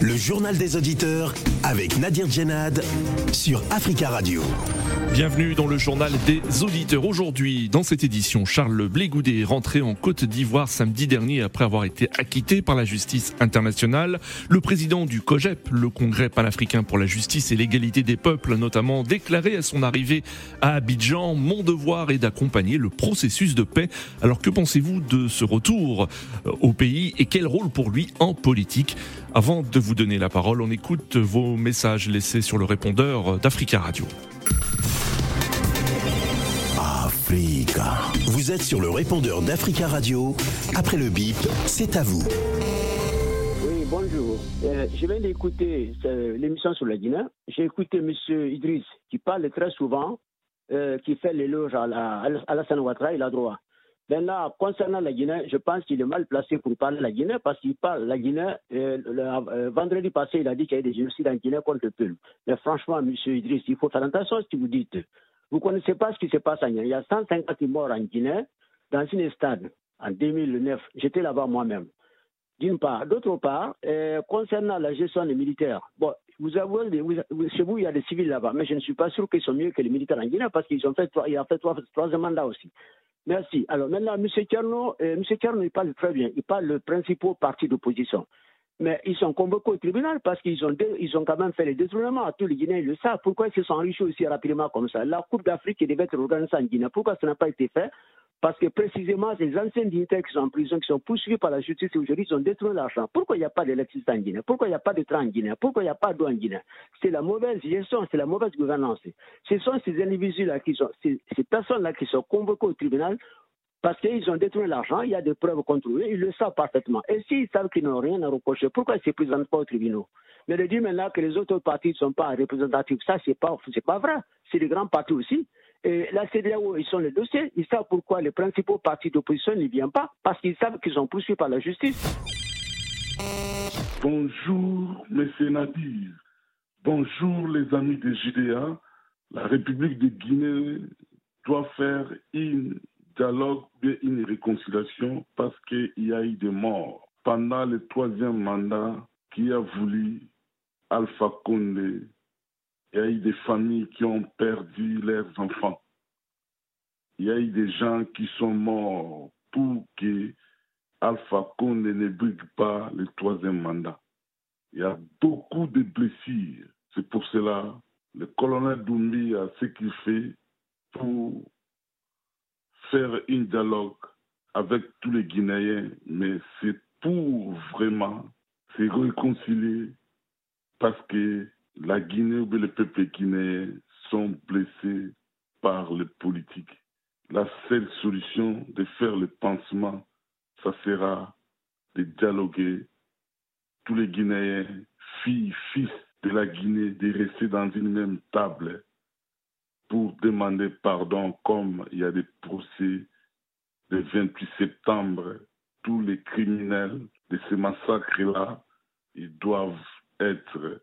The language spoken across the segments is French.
Le journal des auditeurs avec Nadir Djenad sur Africa Radio. Bienvenue dans le journal des auditeurs. Aujourd'hui, dans cette édition, Charles Blégoudet est rentré en Côte d'Ivoire samedi dernier après avoir été acquitté par la justice internationale. Le président du COGEP, le Congrès panafricain pour la justice et l'égalité des peuples, notamment déclaré à son arrivée à Abidjan, mon devoir est d'accompagner le processus de paix. Alors que pensez-vous de ce retour euh, au pays et quel rôle pour lui en politique? Avant de vous donner la parole, on écoute vos messages laissés sur le répondeur d'Africa Radio. Africa. Vous êtes sur le répondeur d'Africa Radio. Après le bip, c'est à vous. Oui, bonjour. Euh, je viens d'écouter euh, l'émission sur la Guinée. J'ai écouté M. Idriss qui parle très souvent, euh, qui fait l'éloge à, la, à Alassane Ouattara, il a droit. Maintenant, concernant la Guinée, je pense qu'il est mal placé pour parler de la Guinée parce qu'il parle de la Guinée. le, vendredi passé, il a dit qu'il y a des génocides en Guinée contre le peuple. Mais franchement, M. Idriss, il faut faire attention à ce que vous dites. Vous ne connaissez pas ce qui se passe en Guinée. Il y a 150 morts en Guinée dans une stade en 2009. J'étais là-bas moi-même. D'une part. D'autre part, euh, concernant la gestion des militaires, bon, vous avouez, chez vous, il y a des civils là-bas, mais je ne suis pas sûr qu'ils sont mieux que les militaires en Guinée parce qu'ils ont fait, il a fait trois, troisième mandat aussi. Merci. Alors maintenant, M. Tcherno, euh, M. Tcherno, il parle très bien. Il parle le principal parti d'opposition. Mais ils sont convoqués au tribunal parce qu'ils ont, ont quand même fait les détournements. Tous les Guinéens le savent. Pourquoi ils se sont enrichis aussi rapidement comme ça? La Coupe d'Afrique devait être organisée en Guinée. Pourquoi ça n'a pas été fait? Parce que précisément, ces anciens dignitaires qui sont en prison, qui sont poursuivis par la justice aujourd'hui, ils ont détruit l'argent. Pourquoi il n'y a pas d'électricité en Guinée? Pourquoi il n'y a pas de train en Guinée? Pourquoi il n'y a pas d'eau en Guinée? C'est la mauvaise gestion, c'est la mauvaise gouvernance. Ce sont ces individus-là, ces personnes-là qui sont convoquées au tribunal parce qu'ils ont détruit l'argent, il y a des preuves contre eux, ils le savent parfaitement. Et s'ils savent qu'ils n'ont rien à reprocher, pourquoi ils ne se présentent pas au tribunal? Mais de dire maintenant que les autres partis ne sont pas représentatifs, ça, ce n'est pas, pas vrai. C'est les grands partis aussi. Et la CDAO, ils sont les dossiers, ils savent pourquoi les principaux partis d'opposition n'y viennent pas, parce qu'ils savent qu'ils sont poursuivis par la justice. Bonjour, messieurs Nadir. Bonjour, les amis de JDA. La République de Guinée doit faire une dialogue et une réconciliation parce qu'il y a eu des morts. Pendant le troisième mandat qui a voulu Alpha Condé, il y a eu des familles qui ont perdu leurs enfants. Il y a eu des gens qui sont morts pour que Alpha Condé ne brigue pas le troisième mandat. Il y a beaucoup de blessures. C'est pour cela le colonel Doumbi a ce qu'il fait pour faire un dialogue avec tous les Guinéens, mais c'est pour vraiment se réconcilier parce que la Guinée ou le peuple guinéen sont blessés par les politiques. La seule solution de faire le pansement, ça sera de dialoguer tous les Guinéens, filles, fils de la Guinée, de rester dans une même table pour demander pardon comme il y a des procès le 28 septembre. Tous les criminels de ces massacres-là, ils doivent être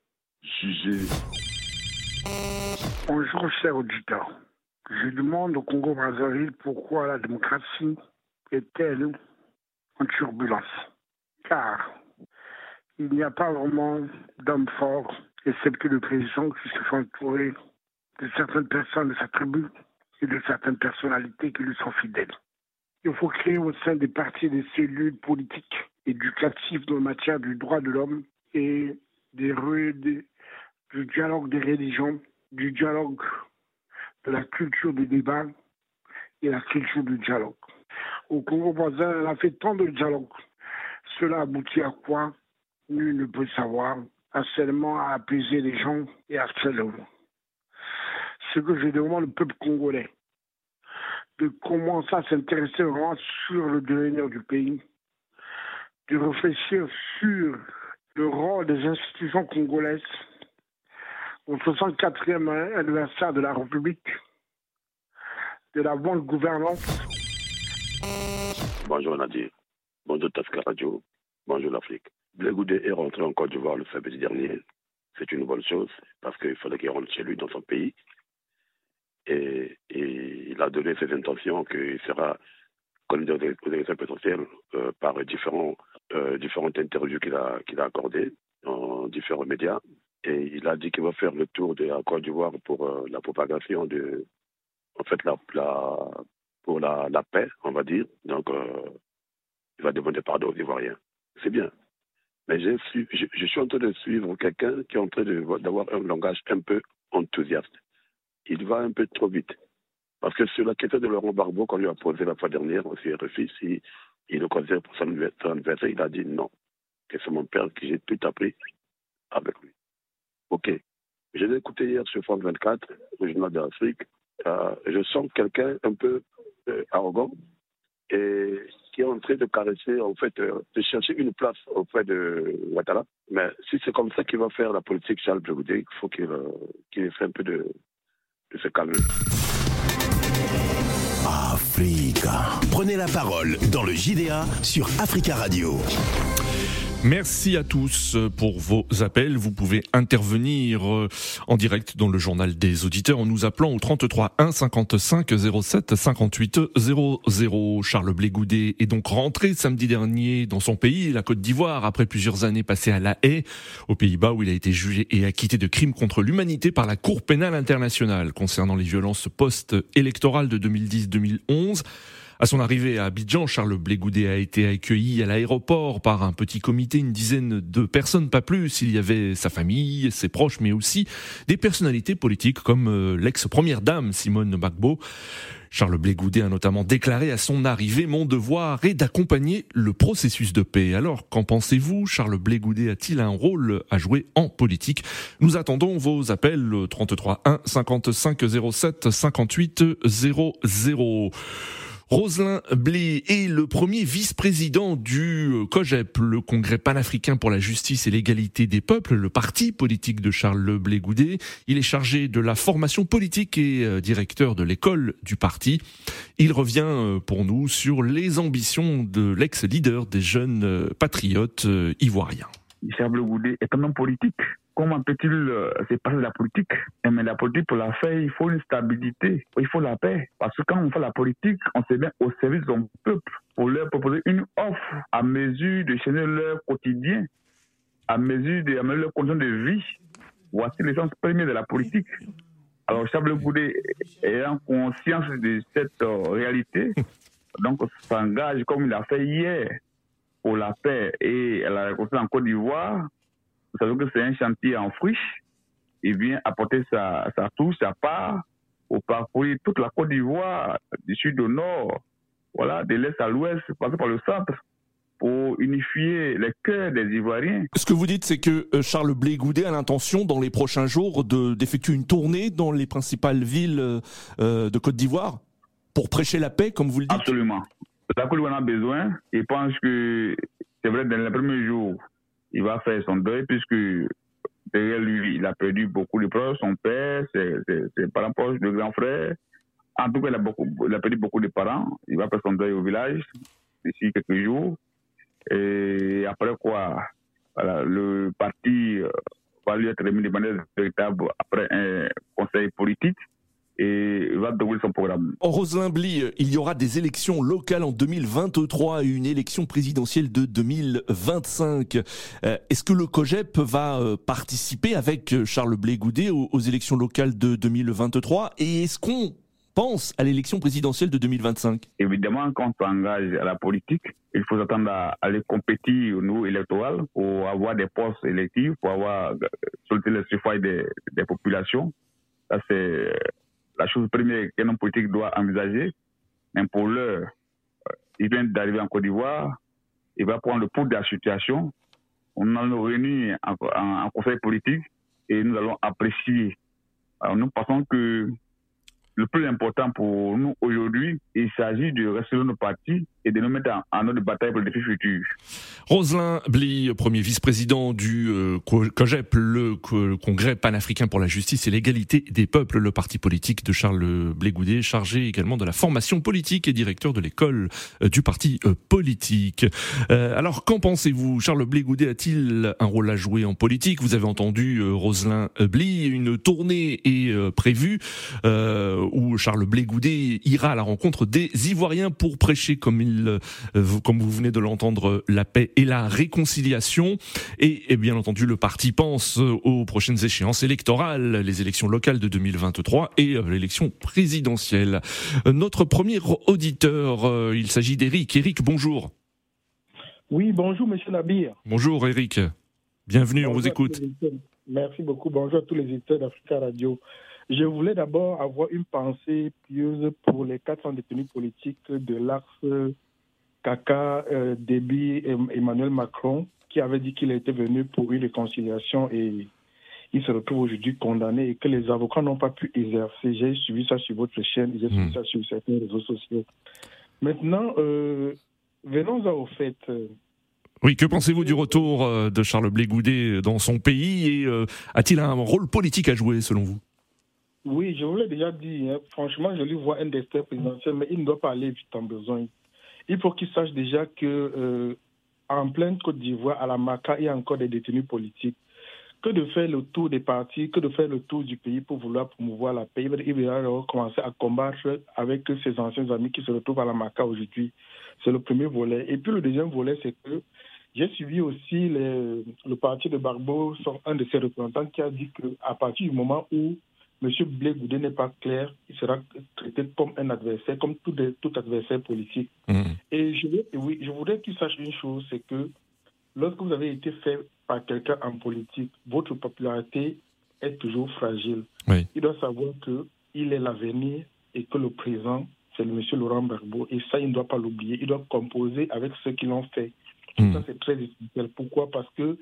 Bonjour, chers auditeurs. Je demande au Congo-Brazzaville pourquoi la démocratie est-elle en turbulence. Car il n'y a pas vraiment d'hommes forts, excepté le président qui se fait entourer de certaines personnes de sa tribu et de certaines personnalités qui lui sont fidèles. Il faut créer au sein des partis des cellules politiques éducatives en matière du droit de l'homme et des, du dialogue des religions, du dialogue de la culture du débat et la culture du dialogue. Au Congo voisin, on a fait tant de dialogues. Cela aboutit à quoi? Nul ne peut savoir, à seulement à apaiser les gens et à seulement ce que je demande au peuple congolais, de commencer à s'intéresser vraiment sur le devenir du pays, de réfléchir sur le rôle des institutions congolaises au 64e anniversaire de la République, de la bonne gouvernance. Bonjour Nadir, bonjour Tasca Radio, bonjour l'Afrique. Blegoudé est rentré en Côte d'Ivoire le samedi dernier. C'est une bonne chose parce qu'il fallait qu'il rentre chez lui dans son pays et, il a donné ses intentions qu'il sera candidat aux élections présidentielles euh, par différents différentes interviews qu'il a, qu'il a accordées en différents médias. Et il a dit qu'il va faire le tour de la Côte d'Ivoire pour la propagation de, en fait, la, pour la, paix, on va dire. Donc, il va demander pardon aux Ivoiriens. C'est bien. Mais je suis, en train de suivre quelqu'un qui est en train d'avoir un langage un peu enthousiaste. Il va un peu trop vite. Parce que sur la question de Laurent Barbeau, qu'on lui a posé la fois dernière aussi RFI, si il le considère pour son anniversaire, il a dit non, que c'est mon père qui j'ai tout appris avec lui. Ok. Je l'ai écouté hier sur France 24, au journal de l'Afrique. Euh, je sens quelqu'un un peu euh, arrogant et qui est en train de caresser, en fait, euh, de chercher une place auprès de Ouattara. Mais si c'est comme ça qu'il va faire la politique, Charles Blegoudé, il faut qu'il qu fasse un peu de, de se calmer. Africa. Prenez la parole dans le JDA sur Africa Radio. Merci à tous pour vos appels. Vous pouvez intervenir euh, en direct dans le journal des auditeurs en nous appelant au 33 1 55 07 58 00. Charles Blégoudet est donc rentré samedi dernier dans son pays, la Côte d'Ivoire, après plusieurs années passées à La Haye, aux Pays-Bas, où il a été jugé et acquitté de crimes contre l'humanité par la Cour pénale internationale concernant les violences post-électorales de 2010-2011. À son arrivée à Abidjan, Charles Blégoudet a été accueilli à l'aéroport par un petit comité, une dizaine de personnes, pas plus. Il y avait sa famille, ses proches, mais aussi des personnalités politiques comme euh, l'ex-première dame Simone Bagbo. Charles Blégoudet a notamment déclaré à son arrivée Mon devoir est d'accompagner le processus de paix. Alors, qu'en pensez-vous? Charles Blégoudet a-t-il un rôle à jouer en politique? Nous attendons vos appels 33 1 55 07 58 00. Roselin Blé est le premier vice-président du euh, COGEP, le Congrès panafricain pour la justice et l'égalité des peuples, le parti politique de Charles Blé Goudet. Il est chargé de la formation politique et euh, directeur de l'école du parti. Il revient euh, pour nous sur les ambitions de l'ex-leader des jeunes patriotes ivoiriens. Charles Blé Goudet est un homme politique comment peut-il euh, se passer de la politique? Eh, Mais la politique, pour la faire, il faut une stabilité, il faut la paix. Parce que quand on fait la politique, on se met au service de son peuple pour leur proposer une offre à mesure de changer leur quotidien, à mesure d'améliorer leurs conditions de vie. Voici l'essence première de la politique. Alors, Charles Goudet, ayant conscience de cette euh, réalité, donc s'engage comme il a fait hier pour la paix et la réconciliation en Côte d'Ivoire, vous savez que c'est un chantier en friche. Il vient apporter sa, sa touche, sa part, pour parcourir toute la Côte d'Ivoire, du sud au nord, voilà, de l'est à l'ouest, passer par le centre, pour unifier les cœurs des Ivoiriens. Ce que vous dites, c'est que euh, Charles Blé Goudet a l'intention, dans les prochains jours, d'effectuer une tournée dans les principales villes euh, de Côte d'Ivoire pour prêcher la paix, comme vous le dites Absolument. La Côte d'Ivoire en a besoin. Et pense que, c'est vrai, dans les premiers jours, il va faire son deuil puisque derrière lui, il a perdu beaucoup de proches, son père, ses, parents proches, de grands frères. En tout cas, il a, perdu beaucoup de parents. Il va faire son deuil au village d'ici quelques jours. Et après quoi, voilà, le parti va lui être remis de manière véritable après un conseil politique et va dérouler son programme. En Roselin Bly, il y aura des élections locales en 2023 et une élection présidentielle de 2025. Euh, est-ce que le COGEP va euh, participer avec Charles Blé Goudet aux, élections locales de 2023 et est-ce qu'on pense à l'élection présidentielle de 2025 Évidemment, quand on s'engage à la politique, il faut s'attendre à aller compétir au niveau électoral pour avoir des postes électifs, pour avoir euh, sollicité le suffrage des, des populations. Ça, c'est la chose première qu'un homme politique doit envisager. Mais pour l'heure, euh, il vient d'arriver en Côte d'Ivoire, il va prendre le pouls de la situation. On allons réunir en, en, conseil politique et nous allons apprécier. Nous pensons que le plus important pour nous aujourd'hui, il s'agit de rester dans nos partis et de nous mettre en, de bataille pour le défi futur. Roselin Bly, premier vice-président du euh, COGEP, le Congrès panafricain pour la justice et l'égalité des peuples, le parti politique de Charles Blégoudet, chargé également de la formation politique et directeur de l'école euh, du parti euh, politique. alors, qu'en pensez-vous? Charles Blégoudet a-t-il un rôle à jouer en politique? Vous avez entendu Roselin Bly, une tournée est prévue où Charles Blégoudet ira à la rencontre des Ivoiriens pour prêcher, comme il appelle, comme vous venez de l'entendre, la paix et la réconciliation. Et, et, bien entendu, le parti pense aux prochaines échéances électorales, les élections locales de 2023 et l'élection présidentielle. Notre premier auditeur, il s'agit d'Éric. Éric, bonjour. Oui, bonjour, monsieur Nabir. Bonjour, Eric. Bienvenue, on vous écoute. Merci beaucoup. Bonjour à tous les éditeurs d'Africa Radio. Je voulais d'abord avoir une pensée pieuse pour les 400 détenus politiques de l'axe Kaka, euh, Déby et Emmanuel Macron, qui avait dit qu'il était venu pour une réconciliation et il se retrouve aujourd'hui condamné et que les avocats n'ont pas pu exercer. J'ai suivi ça sur votre chaîne, j'ai suivi hmm. ça sur certains réseaux sociaux. Maintenant, euh, venons-en au fait. Euh, oui, que pensez-vous du retour euh, de Charles Blé Goudet dans son pays et euh, a-t-il un rôle politique à jouer selon vous? Oui, je vous l'ai déjà dit. Hein. Franchement, je lui vois un destin présidentiel, mais il ne doit pas aller vite en besoin. Il faut qu'il sache déjà que en pleine Côte d'Ivoire, à la Maca, il y a encore des détenus politiques que de faire le tour des partis, que de faire le tour du pays pour vouloir promouvoir la paix. Il va commencer à combattre avec ses anciens amis qui se retrouvent à la Maca aujourd'hui. C'est le premier volet. Et puis le deuxième volet, c'est que j'ai suivi aussi le parti de Barbeau, un de ses représentants, qui a dit qu'à partir du moment où M. Blé Goudé n'est pas clair, il sera traité comme un adversaire, comme tout, tout adversaire politique. Mmh. Et je, oui, je voudrais qu'il sache une chose, c'est que lorsque vous avez été fait par quelqu'un en politique, votre popularité est toujours fragile. Il doit savoir qu'il est l'avenir et que le présent, c'est le monsieur Laurent Gbagbo. Et ça, il ne doit pas l'oublier. Il doit composer avec ceux qui l'ont fait. Hmm. Ça, c'est très difficile. Pourquoi? Parce que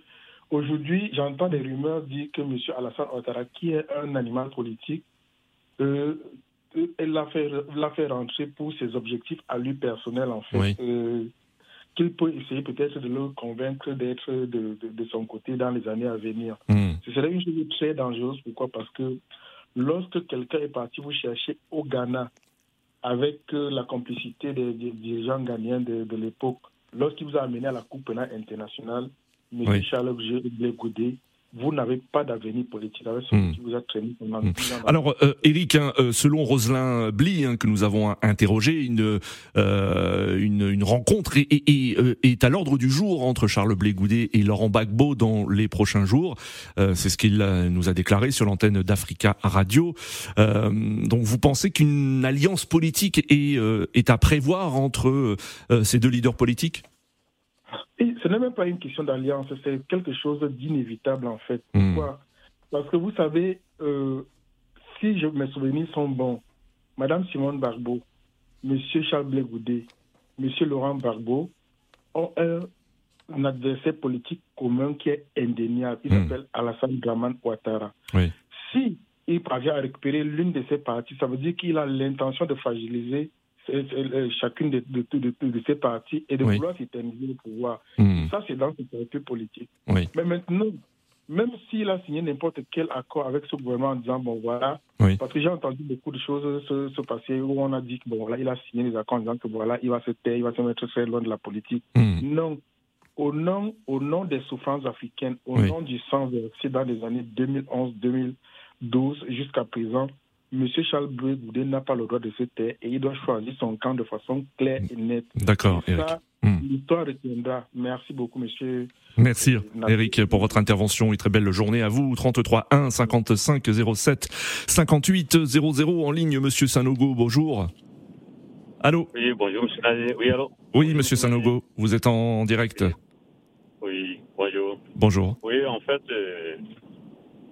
aujourd'hui, j'entends des rumeurs dire que monsieur Alassane Ouattara, qui est un animal politique, euh, l'a fait, fait rentrer pour ses objectifs à lui personnel, en fait. Euh, qu'il peut essayer peut-être de le convaincre d'être de, de, son côté dans les années à venir. Hmm. Ce serait une chose très dangereuse. Pourquoi? Parce que lorsque quelqu'un est parti vous chercher au Ghana avec euh, la complicité des, dirigeants ghanéens de, l'époque, lorsqu'il vous a amené à la Coupe pénale internationale, M. Oui. Charles Goudé vous n'avez pas d'avenir politique avec ce hmm. qui vous a traîné pendant hmm. Alors, euh, Eric, hein, euh, selon Roselin Bly, hein, que nous avons interrogé, une, euh, une, une, rencontre est, est, euh, est à l'ordre du jour entre Charles Blé-Goudet et Laurent Gbagbo dans les prochains jours. Euh, c'est ce qu'il nous a déclaré sur l'antenne d'Africa Radio. donc, vous pensez qu'une alliance politique est, est à prévoir entre ces deux leaders politiques? Ce n'est même pas une question d'alliance, c'est quelque chose d'inévitable en fait. Hmm. Pourquoi? Parce que vous savez, euh, si je, mes souvenirs sont bons, Madame Simone Barbeau, Monsieur Charles Blé Goudet, Monsieur Laurent Barbeau ont un, adversaire politique commun qui est indéniable. Il hmm. s'appelle Alassane Draman Ouattara. Si il parvient à récupérer l'une de ces parties, ça veut dire qu'il a l'intention de fragiliser chacune de, de, de, ces partis et de vouloir s'éterniser au pouvoir. Hmm. Ça, c'est dans ce calcul politique. Mais maintenant, même s'il a signé n'importe quel accord avec ce gouvernement en disant, bon voilà, parce que j'ai entendu beaucoup de choses se, passer où on a dit que, bon voilà, il a signé des accords en disant que voilà, il va se taire, il va se mettre très loin de la politique. Hmm. Non. Au nom, au nom des souffrances africaines, au nom du sang versé dans les années 2011-2012 jusqu'à présent, M. Charles Bleu n'a pas le droit de se taire et il doit choisir son camp de façon claire et nette. D'accord, Eric. Hmm. L'histoire retiendra. Merci beaucoup, monsieur. Merci, Eric, pour votre intervention. Une très belle journée à vous. 33 1 55 07 58 00 en ligne, monsieur Sanogo. Bonjour. Allô? Oui, bonjour, monsieur Oui, allô? Oui, monsieur Sanogo, vous êtes en direct. Oui, bonjour. Bonjour. Oui, en fait, euh,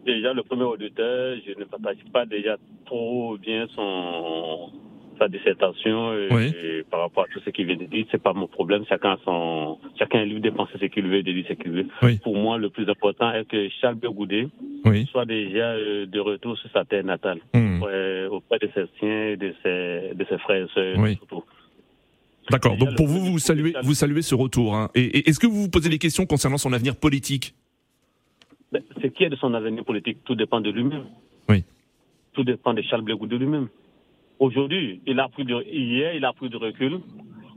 déjà le premier auditeur, je ne partage pas déjà trop bien son sa dissertation et, par rapport à tout ce qu'il vient de dire, c'est pas mon problème. Chacun son, chacun est libre de penser ce qu'il veut, de dire ce qu'il veut. Pour moi, le plus important est que Charles Begoudé soit déjà euh, de retour sur sa terre natale, hmm. auprès de ses siens, de ses, de ses frères et sœurs, surtout. D'accord. Donc pour vous, vous saluez, vous saluez ce retour. Hein. et est-ce que vous vous posez des questions concernant son avenir politique? Ce qui est de son avenir politique, tout dépend de lui-même. Oui. Tout dépend de Charles Blégou de lui-même. Aujourd'hui, il a pris de, hier, il a pris de recul.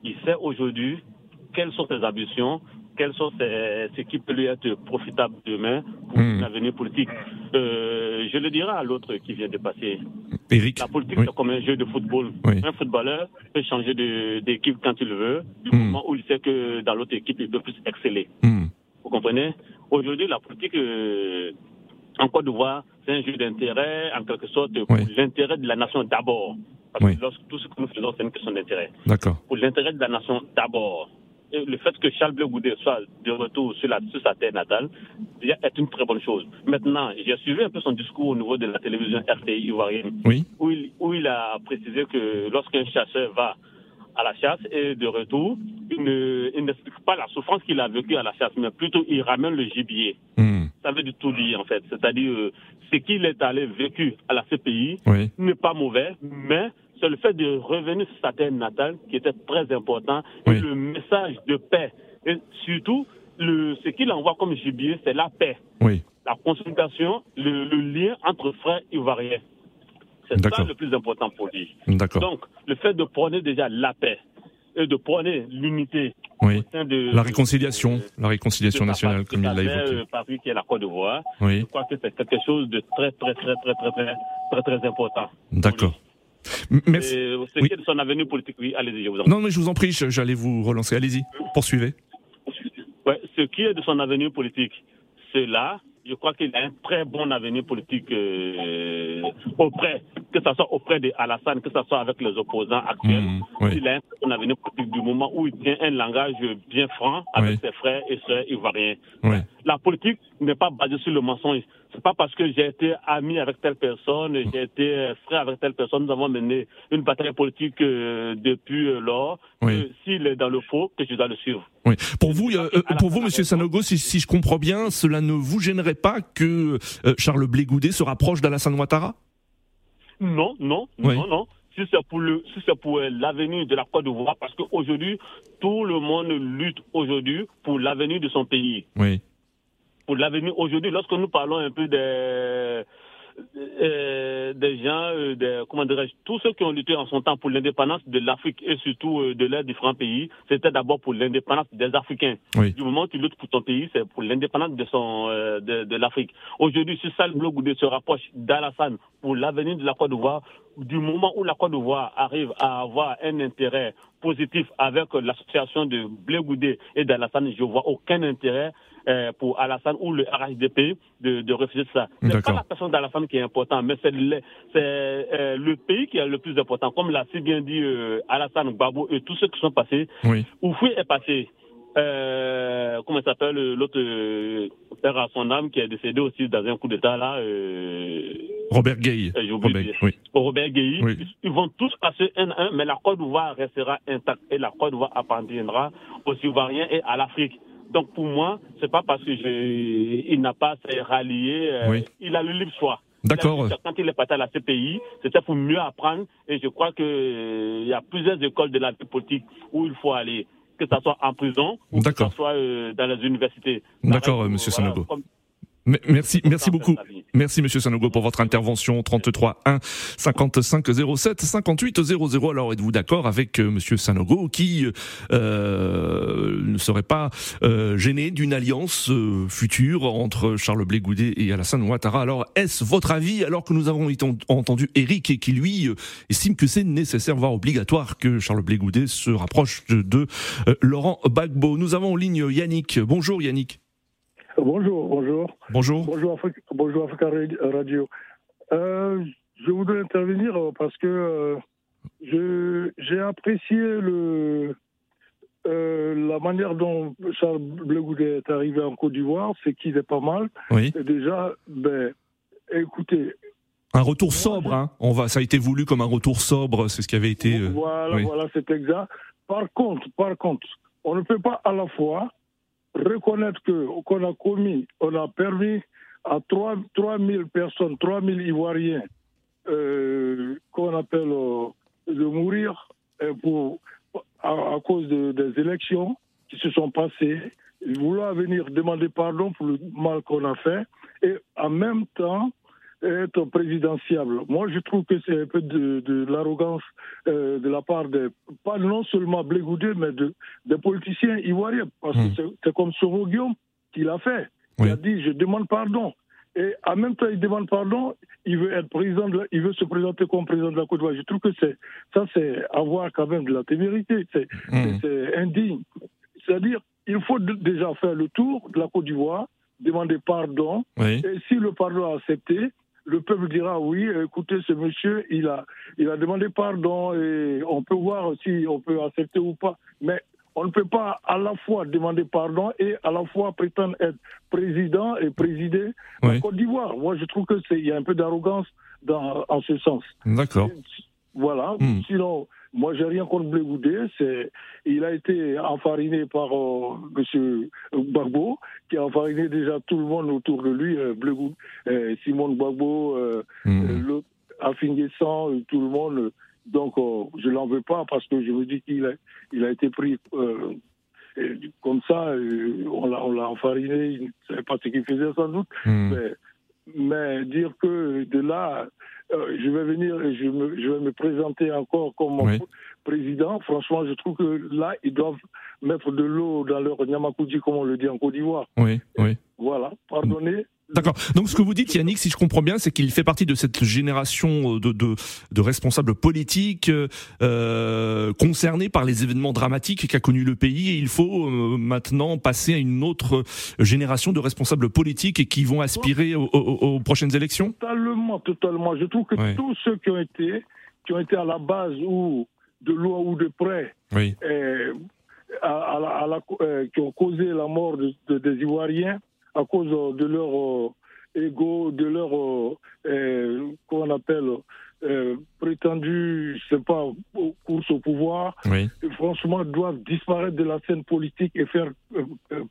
Il sait aujourd'hui quelles sont ses ambitions, quelles sont ce qui peut lui être profitable demain pour hmm. l'avenir politique. Euh, je le dirai à l'autre qui vient de passer. Eric. La politique, c'est comme un jeu de football. Un footballeur peut changer d'équipe quand il veut, du hmm. moment où il sait que dans l'autre équipe, il peut plus exceller. Hmm. Vous comprenez Aujourd'hui, la politique euh, en Côte d'Ivoire, c'est un jeu d'intérêt, en quelque sorte, pour l'intérêt de la nation d'abord. Parce que lorsque, tout ce que nous faisons, c'est une question d'intérêt. D'accord. Pour l'intérêt de la nation d'abord. Et le fait que Charles Bleu Goudet soit de retour sur, la, sur sa terre natale est une très bonne chose. Maintenant, j'ai suivi un peu son discours au niveau de la télévision RTI ivoirienne, oui. où, il, où il a précisé que lorsqu'un chasseur va à la chasse et de retour, il n'explique pas la souffrance qu'il a vécue à la chasse, mais plutôt il ramène le gibier. Hmm. Ça veut du tout dire en fait. C'est-à-dire euh, ce qu'il est allé vécu à la CPI n'est pas mauvais, mais c'est le fait de revenir sur sa terre natale qui était très important et le message de paix. Et surtout, le, ce qu'il envoie comme gibier, c'est la paix. Oui. La consultation, le, lien entre frères ivoiriens. C'est ça le plus important pour lui. Donc, le fait de prôner déjà la paix et de prôner l'unité oui. la réconciliation, la réconciliation nationale, comme il l'a évoqué. Euh, Paris qui est la Côte d'Ivoire. Oui. Je crois que c'est quelque chose de très, très, très, très, très, très, très, très important. D'accord. Merci. ce qui est de son avenir politique, oui, allez-y, je vous en prie. Non, mais je vous en prie, j'allais vous relancer. Allez-y, poursuivez. Ouais, ce qui est de son avenir politique, c'est là, je crois qu'il a un très bon avenir politique euh, auprès, que ce soit auprès de Alassane, que ce soit avec les opposants actuels. Mmh, il a un très bon avenir politique du moment où il tient un langage bien franc avec ses frères et sœurs ivoiriens. La politique n'est pas basée sur le mensonge. C'est pas parce que j'ai été ami avec telle personne, j'ai été frère avec telle personne, nous avons mené une bataille politique euh, depuis euh, lors. S'il est dans le faux, que je dois le suivre. Pour vous, euh, pour vous, Monsieur Sanogo, si, si, je comprends bien, cela ne vous gênerait pas que Charles Blé Goudet se rapproche d'Alassane Ouattara? Non, non, non, non si c'est pour le, si c'est pour l'avenir de la Côte d'Ivoire, parce qu'aujourd'hui, tout le monde lutte aujourd'hui pour l'avenir de son pays. Oui pour l'avenir. Aujourd'hui, lorsque nous parlons un peu des, euh, des gens, euh, des, comment dirais-je, tous ceux qui ont lutté en son temps pour l'indépendance de l'Afrique et surtout euh, de leurs différents pays, c'était d'abord pour l'indépendance des Africains. Du moment où tu luttes pour ton pays, c'est pour l'indépendance de son de, de l'Afrique. Aujourd'hui, si Sal Blogoudé se rapproche d'Alassane pour l'avenir de la Côte d'Ivoire, du moment où la Côte d'Ivoire arrive à avoir un intérêt positif avec l'association de Blé et d'Alassane, je vois aucun intérêt euh, pour Alassane ou le RHDP de, de refuser ça. C'est pas la personne d'Alassane qui est importante, mais c'est le, euh, le, pays qui est le plus important. Comme l'a si bien dit euh, Alassane Gbagbo et tous ceux qui sont passés. Oui. Oufoué est passé. Euh, comment s'appelle l'autre père à son âme qui est décédé aussi dans un coup d'état là Robert Gay. Robert, oui. Robert Gay. Ils, vont tous passer un à un, mais la Côte d'Ivoire restera intacte et la Côte d'Ivoire appartiendra aux Ivoiriens et à l'Afrique. Donc pour moi, c'est pas parce que il n'a pas à rallier, euh, il a le libre choix. D'accord. Quand il est parti à la CPI, c'était pour mieux apprendre et je crois qu'il euh, y a plusieurs écoles de la vie politique où il faut aller, que ce soit en prison ou que ce soit euh, dans les universités. D'accord, Monsieur Sanogo. Merci, merci beaucoup. Merci Monsieur Sanogo pour votre intervention 33 1 55 07 58 00. Alors êtes-vous d'accord avec euh, Monsieur Sanogo qui euh, ne serait pas euh, gêné d'une alliance euh, future entre Charles Blé Goudet et Alassane Ouattara? Alors est-ce votre avis alors que nous avons entendu Eric et qui lui estime que c'est nécessaire voire obligatoire que Charles Blé Goudet se rapproche de, de Laurent Bagbo. Nous avons en ligne Yannick. Bonjour Yannick. Bonjour, bonjour. Bonjour. Bonjour, Africa, bonjour Africa Radio. Euh, je voudrais intervenir parce que euh, j'ai apprécié le, euh, la manière dont Charles Bleu est arrivé en Côte d'Ivoire, c'est qu'il est pas mal. Oui. déjà, ben, écoutez. Un retour sobre, hein. On va, ça a été voulu comme un retour sobre, c'est ce qui avait été. Voilà, voilà, c'est exact. Par contre, par contre, on ne peut pas à la fois reconnaître qu'on a commis, on a permis à 3, 000 personnes, 3 000 Ivoiriens, euh, qu'on appelle euh, de mourir pour, à, cause des élections qui se sont passées, vouloir venir demander pardon pour le mal qu'on a fait, et en même temps être présidentiable. Moi, je trouve que c'est un peu de, l'arrogance euh, de la part de, pas non seulement Blégoudé, mais de, des politiciens ivoiriens. Parce que hmm. c'est comme Soro Guillaume qui l'a fait. Il a dit, je demande pardon. Et en même temps, il demande pardon, il veut être président, il veut se présenter comme président de la Côte d'Ivoire. Je trouve que c'est ça, c'est avoir quand même de la témérité, c'est mmh. indigne. C'est-à-dire, il faut déjà faire le tour de la Côte d'Ivoire, demander pardon, et si le pardon est accepté, le peuple dira oui, écoutez, ce monsieur, il a, il a demandé pardon et on peut voir si on peut accepter ou pas. Mais on ne peut pas à la fois demander pardon et à la fois prétendre être président et présider la Côte d'Ivoire. Moi, je trouve qu'il y a un peu d'arrogance en ce sens. D'accord. Voilà. Hmm. Sinon, moi, j'ai rien contre Blégoudé. C'est, il a été enfariné par euh, M. Gbagbo, qui a enfariné déjà tout le monde autour de lui. Euh, euh Simone Gbagbo, euh, mmh. tout le monde. Donc, je l'en veux pas parce que je me dis qu'il a, il a été pris comme ça. on l'a, enfariné. Il ne savait pas ce qu'il faisait sans doute. Hmm. Mais, mais dire que de là euh, je vais venir et je, je, vais me présenter encore comme président. Franchement, je trouve que là, ils doivent mettre de l'eau dans leur Nyamakoudi, comme on le dit en Côte d'Ivoire. Oui, oui. Voilà, pardonnez, D'accord. Donc ce que vous dites, Yannick, si je comprends bien, c'est qu'il fait partie de cette génération de, de, de responsables politiques euh, concernés par les événements dramatiques qu'a connu le pays, et il faut euh, maintenant passer à une autre génération de responsables politiques et qui vont aspirer aux, prochaines élections? Totalement, totalement. Je trouve que tous ceux qui ont été, qui ont été à la base ou de loin ou de près, oui. Euh, à, à la, euh, qui ont causé la mort des Ivoiriens à cause de leur euh, ego, de leur, euh, euh qu'on appelle, euh, prétendu, je sais pas, course au pouvoir, oui. franchement, doivent disparaître de la scène politique et faire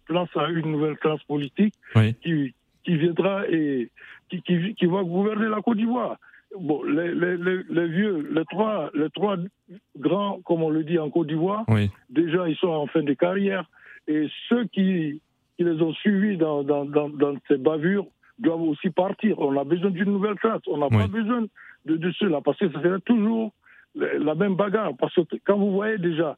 place à une nouvelle classe politique qui, qui viendra et qui, qui, qui, va gouverner la Côte d'Ivoire. Bon, les, les, les, vieux, les trois, les trois grands, comme on le dit en Côte d'Ivoire, déjà ils sont en fin de carrière. Et ceux qui qui les ont suivis dans, dans, dans, dans, ces bavures doivent aussi partir. On a besoin d'une nouvelle classe. On n'a pas besoin de, de cela parce que ça serait toujours la même bagarre. Parce que quand vous voyez déjà,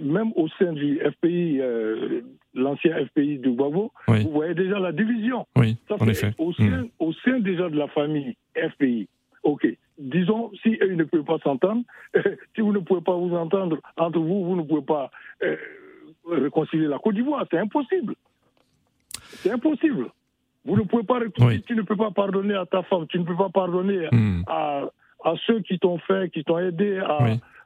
même au sein du FPI, euh, l'ancien FPI de Bavo, vous voyez déjà la division. Oui, en effet. Au sein, hmm. au sein déjà de la famille FPI, ok, disons, si eux ne peuvent pas s'entendre, si vous ne pouvez pas vous entendre entre vous, vous ne pouvez pas euh, réconcilier la Côte d'Ivoire. C'est impossible. C'est impossible. Vous ne pouvez pas tu ne peux pas pardonner à ta femme, tu ne peux pas pardonner hmm. à, à, ceux qui t'ont fait, qui t'ont aidé à,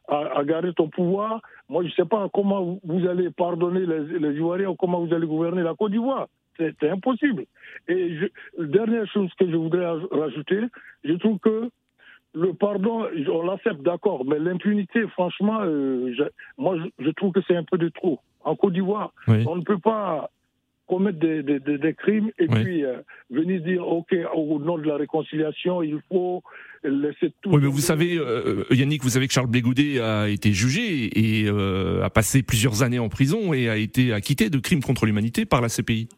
à, garder ton pouvoir. Moi, je ne sais pas comment vous allez pardonner les, les Ivoiriens ou comment vous allez gouverner la Côte d'Ivoire. C'est impossible. Et je, dernière chose que je voudrais rajouter, je trouve que le pardon, on l'accepte, d'accord, mais l'impunité, franchement, euh, moi, je, je, trouve que c'est un peu de trop. En Côte d'Ivoire, on ne peut pas commettre des, des, des, crimes et puis euh, venir dire, OK, au nom de la réconciliation, il faut laisser tout. Oui, mais vous savez, euh, Yannick, vous savez que Charles Blégoudet a été jugé et euh, a passé plusieurs années en prison et a été acquitté de crimes contre l'humanité par la CPI.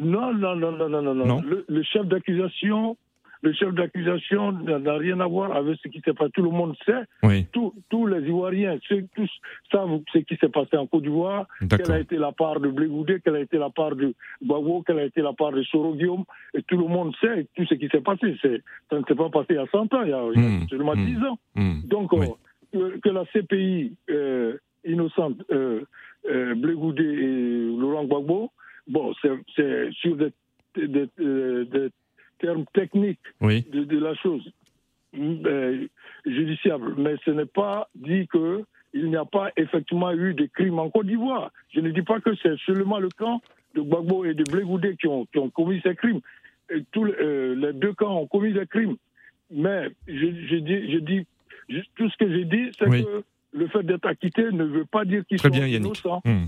Non, non, non, non, non, non. non. le chef d'accusation le chef d'accusation n'a rien à voir avec ce qui s'est passé. Tout le monde sait. Tous, les Ivoiriens tous savent ce qui s'est passé en Côte d'Ivoire, quelle a été la part de Blégoudé, quelle a été la part de Bago, quelle a été la part de Soro Guillaume. Et tout le monde sait tout ce qui s'est passé. Ça ne s'est pas passé il y a 100 ans, il y a, hmm. seulement 10 hmm. ans. Hmm. Donc, euh, que la CPI euh, innocente, euh, euh Blégoudé et Laurent Gbagbo, bon, c'est sur des, des, des termes techniques de, la chose judiciable. Mais ce n'est pas dit que il n'y a pas effectivement eu de crimes en Côte d'Ivoire. Je ne dis pas que c'est seulement le camp de Gbagbo et de Blégoudé qui ont, qui ont commis ces crimes. Et tous euh, les deux camps ont commis des crimes. Mais je, dis, je dis, tout ce que j'ai dit, c'est que le fait d'être acquitté ne veut pas dire qu'ils sont bien, innocents. Hmm.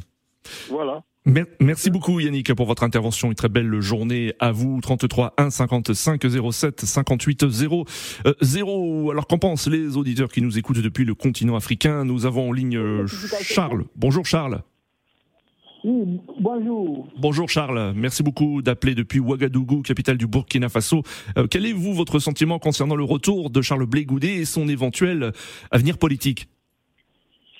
Voilà. Merci beaucoup Yannick pour votre intervention. Une très belle journée à vous. 33 1 55 07 58 0 0. Alors qu'en pensent les auditeurs qui nous écoutent depuis le continent africain? Nous avons en ligne euh, Charles. Bonjour Charles. Oui, bonjour. Bonjour Charles, merci beaucoup d'appeler depuis Ouagadougou, capitale du Burkina Faso. Euh, quel est vous votre sentiment concernant le retour de Charles Blé et son éventuel avenir politique?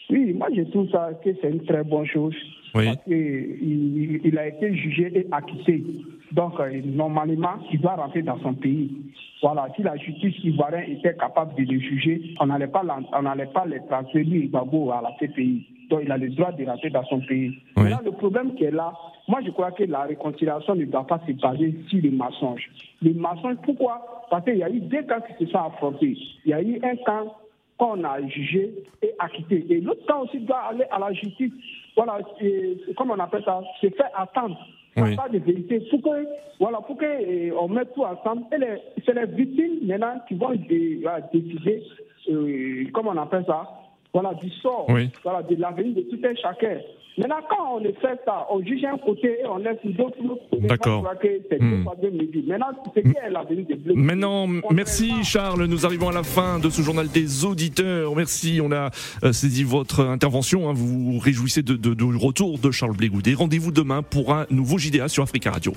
Oui, moi je trouve ça que c'est une très bonne chose. Oui. Parce qu'il il a été jugé et acquitté. Donc, euh, normalement, il doit rentrer dans son pays. Voilà, si la justice ivoirienne était capable de le juger, on n'allait pas, on n'allait pas les transférer à la CPI. Donc, il a le droit de rentrer dans son pays. Là, le problème qui est là, moi, je crois que la réconciliation ne doit pas se baser sur les mensonges. Les mensonges, pourquoi? Parce qu'il y a eu deux cas qui se sont affrontés. Il y a eu un cas qu'on a jugé et acquitté. Et l'autre cas aussi doit aller à la justice. Voilà, comme on appelle ça, se faire attendre. Oui. Pas de vérité. Pour que, voilà, pour que eh, on mette tout ensemble. Et c'est les victimes maintenant qui vont décider, euh, comment on appelle ça, voilà, du sort, voilà, de l'avenir de tout un chacun. Maintenant, quand on fait ça, on juge un côté et on laisse d'autres. D'accord. Hmm. Maintenant, c'est qui est l'avenir de Bleu Maintenant, merci Charles. Nous arrivons à la fin de ce journal des auditeurs. Merci. On a euh, saisi votre intervention. Hein. Vous vous réjouissez de, de, de retour de Charles Blégoudet. Rendez-vous demain pour un nouveau JDA sur Africa Radio.